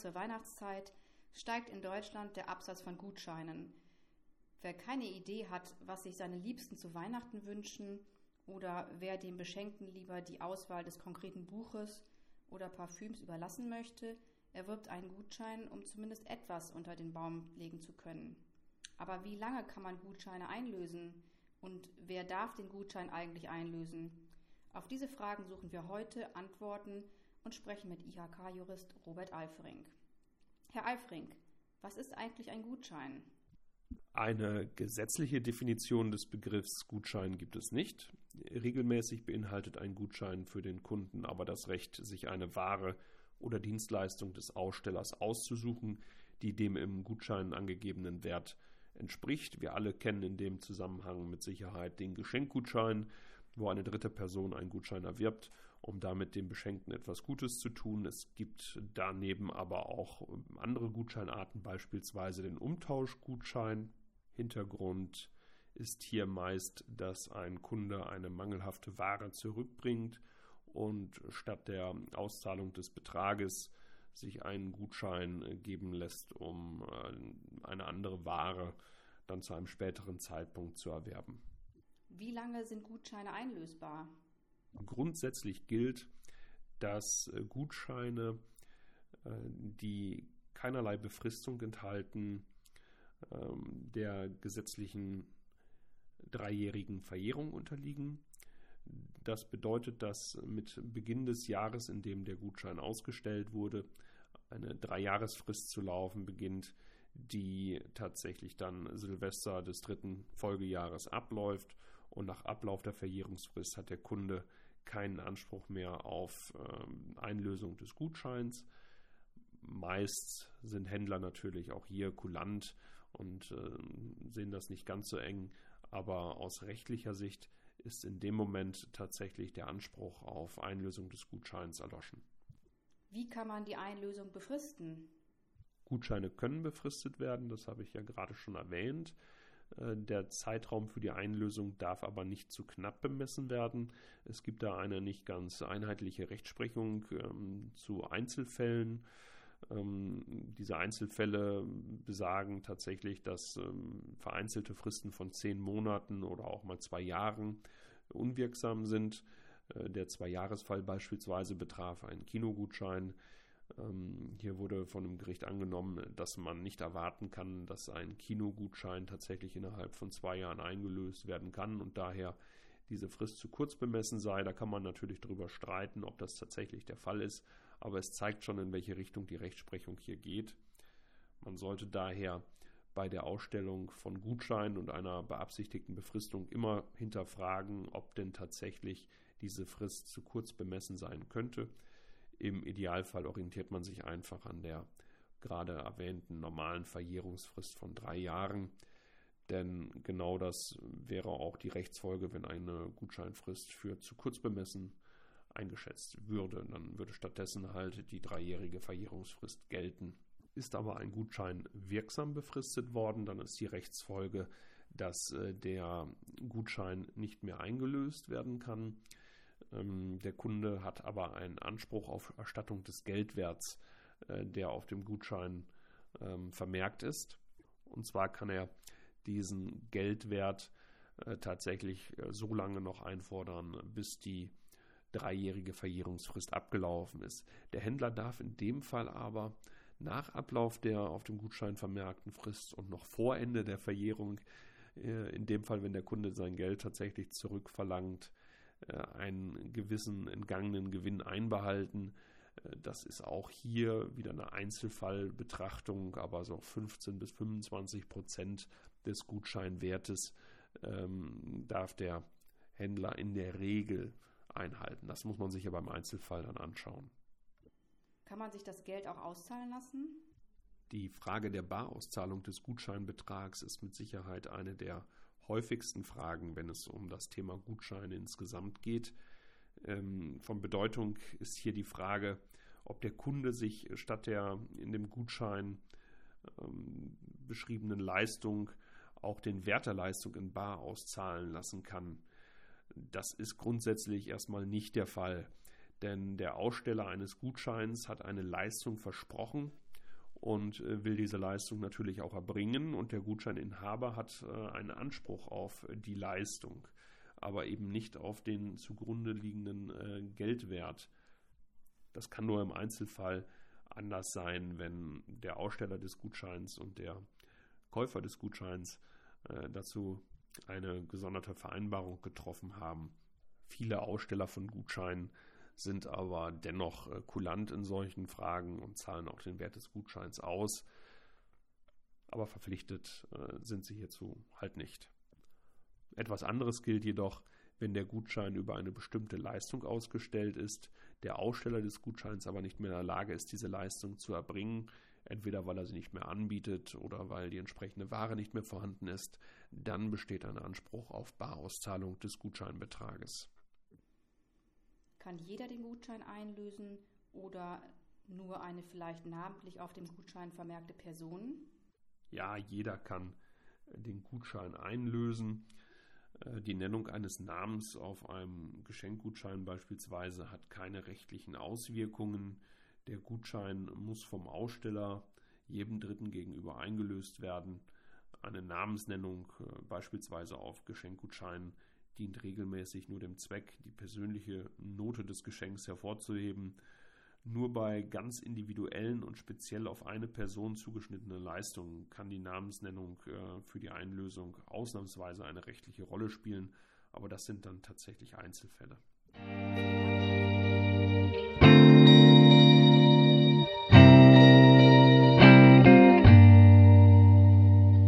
zur Weihnachtszeit steigt in Deutschland der Absatz von Gutscheinen. Wer keine Idee hat, was sich seine Liebsten zu Weihnachten wünschen, oder wer dem Beschenkten lieber die Auswahl des konkreten Buches oder Parfüms überlassen möchte, erwirbt einen Gutschein, um zumindest etwas unter den Baum legen zu können. Aber wie lange kann man Gutscheine einlösen? Und wer darf den Gutschein eigentlich einlösen? Auf diese Fragen suchen wir heute Antworten und sprechen mit IHK-Jurist Robert Alfring. Herr Alfring, was ist eigentlich ein Gutschein? Eine gesetzliche Definition des Begriffs Gutschein gibt es nicht. Regelmäßig beinhaltet ein Gutschein für den Kunden aber das Recht, sich eine Ware oder Dienstleistung des Ausstellers auszusuchen, die dem im Gutschein angegebenen Wert entspricht. Wir alle kennen in dem Zusammenhang mit Sicherheit den Geschenkgutschein, wo eine dritte Person einen Gutschein erwirbt, um damit dem Beschenkten etwas Gutes zu tun. Es gibt daneben aber auch andere Gutscheinarten, beispielsweise den Umtauschgutschein. Hintergrund ist hier meist, dass ein Kunde eine mangelhafte Ware zurückbringt und statt der Auszahlung des Betrages sich einen Gutschein geben lässt, um äh, eine andere Ware dann zu einem späteren Zeitpunkt zu erwerben. Wie lange sind Gutscheine einlösbar? Grundsätzlich gilt, dass äh, Gutscheine, äh, die keinerlei Befristung enthalten, ähm, der gesetzlichen dreijährigen Verjährung unterliegen. Das bedeutet, dass mit Beginn des Jahres, in dem der Gutschein ausgestellt wurde, eine Dreijahresfrist zu laufen beginnt, die tatsächlich dann Silvester des dritten Folgejahres abläuft. Und nach Ablauf der Verjährungsfrist hat der Kunde keinen Anspruch mehr auf ähm, Einlösung des Gutscheins. Meist sind Händler natürlich auch hier kulant und äh, sehen das nicht ganz so eng, aber aus rechtlicher Sicht ist in dem Moment tatsächlich der Anspruch auf Einlösung des Gutscheins erloschen. Wie kann man die Einlösung befristen? Gutscheine können befristet werden, das habe ich ja gerade schon erwähnt. Äh, der Zeitraum für die Einlösung darf aber nicht zu knapp bemessen werden. Es gibt da eine nicht ganz einheitliche Rechtsprechung ähm, zu Einzelfällen. Ähm, diese Einzelfälle besagen tatsächlich, dass ähm, vereinzelte Fristen von zehn Monaten oder auch mal zwei Jahren unwirksam sind. Äh, der Zwei-Jahres-Fall beispielsweise betraf einen Kinogutschein. Ähm, hier wurde von dem Gericht angenommen, dass man nicht erwarten kann, dass ein Kinogutschein tatsächlich innerhalb von zwei Jahren eingelöst werden kann und daher diese Frist zu kurz bemessen sei. Da kann man natürlich darüber streiten, ob das tatsächlich der Fall ist, aber es zeigt schon, in welche Richtung die Rechtsprechung hier geht. Man sollte daher bei der Ausstellung von Gutscheinen und einer beabsichtigten Befristung immer hinterfragen, ob denn tatsächlich diese Frist zu kurz bemessen sein könnte. Im Idealfall orientiert man sich einfach an der gerade erwähnten normalen Verjährungsfrist von drei Jahren. Denn genau das wäre auch die Rechtsfolge, wenn eine Gutscheinfrist für zu kurz bemessen eingeschätzt würde. Dann würde stattdessen halt die dreijährige Verjährungsfrist gelten. Ist aber ein Gutschein wirksam befristet worden, dann ist die Rechtsfolge, dass äh, der Gutschein nicht mehr eingelöst werden kann. Ähm, der Kunde hat aber einen Anspruch auf Erstattung des Geldwerts, äh, der auf dem Gutschein ähm, vermerkt ist. Und zwar kann er diesen Geldwert äh, tatsächlich äh, so lange noch einfordern, bis die dreijährige Verjährungsfrist abgelaufen ist. Der Händler darf in dem Fall aber nach Ablauf der auf dem Gutschein vermerkten Frist und noch vor Ende der Verjährung, in dem Fall, wenn der Kunde sein Geld tatsächlich zurückverlangt, äh, einen gewissen entgangenen Gewinn einbehalten. Äh, das ist auch hier wieder eine Einzelfallbetrachtung, aber so 15 bis 25 Prozent des Gutscheinwertes ähm, darf der Händler in der Regel einhalten. Das muss man sich aber im Einzelfall dann anschauen. Kann man sich das Geld auch auszahlen lassen? Die Frage der Barauszahlung des Gutscheinbetrags ist mit Sicherheit eine der häufigsten Fragen, wenn es um das Thema Gutscheine insgesamt geht. Ähm, von Bedeutung ist hier die Frage, ob der Kunde sich statt der in dem Gutschein ähm, beschriebenen Leistung auch den Wert der Leistung in Bar auszahlen lassen kann. Das ist grundsätzlich erstmal nicht der Fall, denn der Aussteller eines Gutscheins hat eine Leistung versprochen, und äh, will diese Leistung natürlich auch erbringen und der Gutscheininhaber hat äh, einen Anspruch auf die Leistung, aber eben nicht auf den zugrunde liegenden äh, Geldwert. Das kann nur im Einzelfall anders sein, wenn der Aussteller des Gutscheins und der Käufer des Gutscheins dazu eine gesonderte Vereinbarung getroffen haben. Viele Aussteller von Gutscheinen sind aber dennoch äh, kulant in solchen Fragen und zahlen auch den Wert des Gutscheins aus. Aber verpflichtet äh, sind sie hierzu halt nicht. Etwas anderes gilt jedoch, wenn der Gutschein über eine bestimmte Leistung ausgestellt ist, der Aussteller des Gutscheins aber nicht mehr in der Lage ist, diese Leistung zu erbringen, entweder weil er sie nicht mehr anbietet oder weil die entsprechende Ware nicht mehr vorhanden ist, dann besteht ein Anspruch auf Barauszahlung des Gutscheinbetrages. Kann jeder den Gutschein einlösen oder nur eine vielleicht namentlich auf dem Gutschein vermerkte Person? Ja, jeder kann den Gutschein einlösen. Äh, die Nennung eines Namens auf einem Geschenkgutschein beispielsweise hat keine rechtlichen Auswirkungen. Der Gutschein muss vom Aussteller jedem Dritten gegenüber eingelöst werden. Eine Namensnennung äh, beispielsweise auf Geschenkgutscheinen dient regelmäßig nur dem Zweck, die persönliche Note des Geschenks hervorzuheben. Nur bei ganz individuellen und speziell auf eine Person zugeschnittenen Leistungen kann die Namensnennung äh, für die Einlösung ausnahmsweise eine rechtliche Rolle spielen, aber das sind dann tatsächlich Einzelfälle.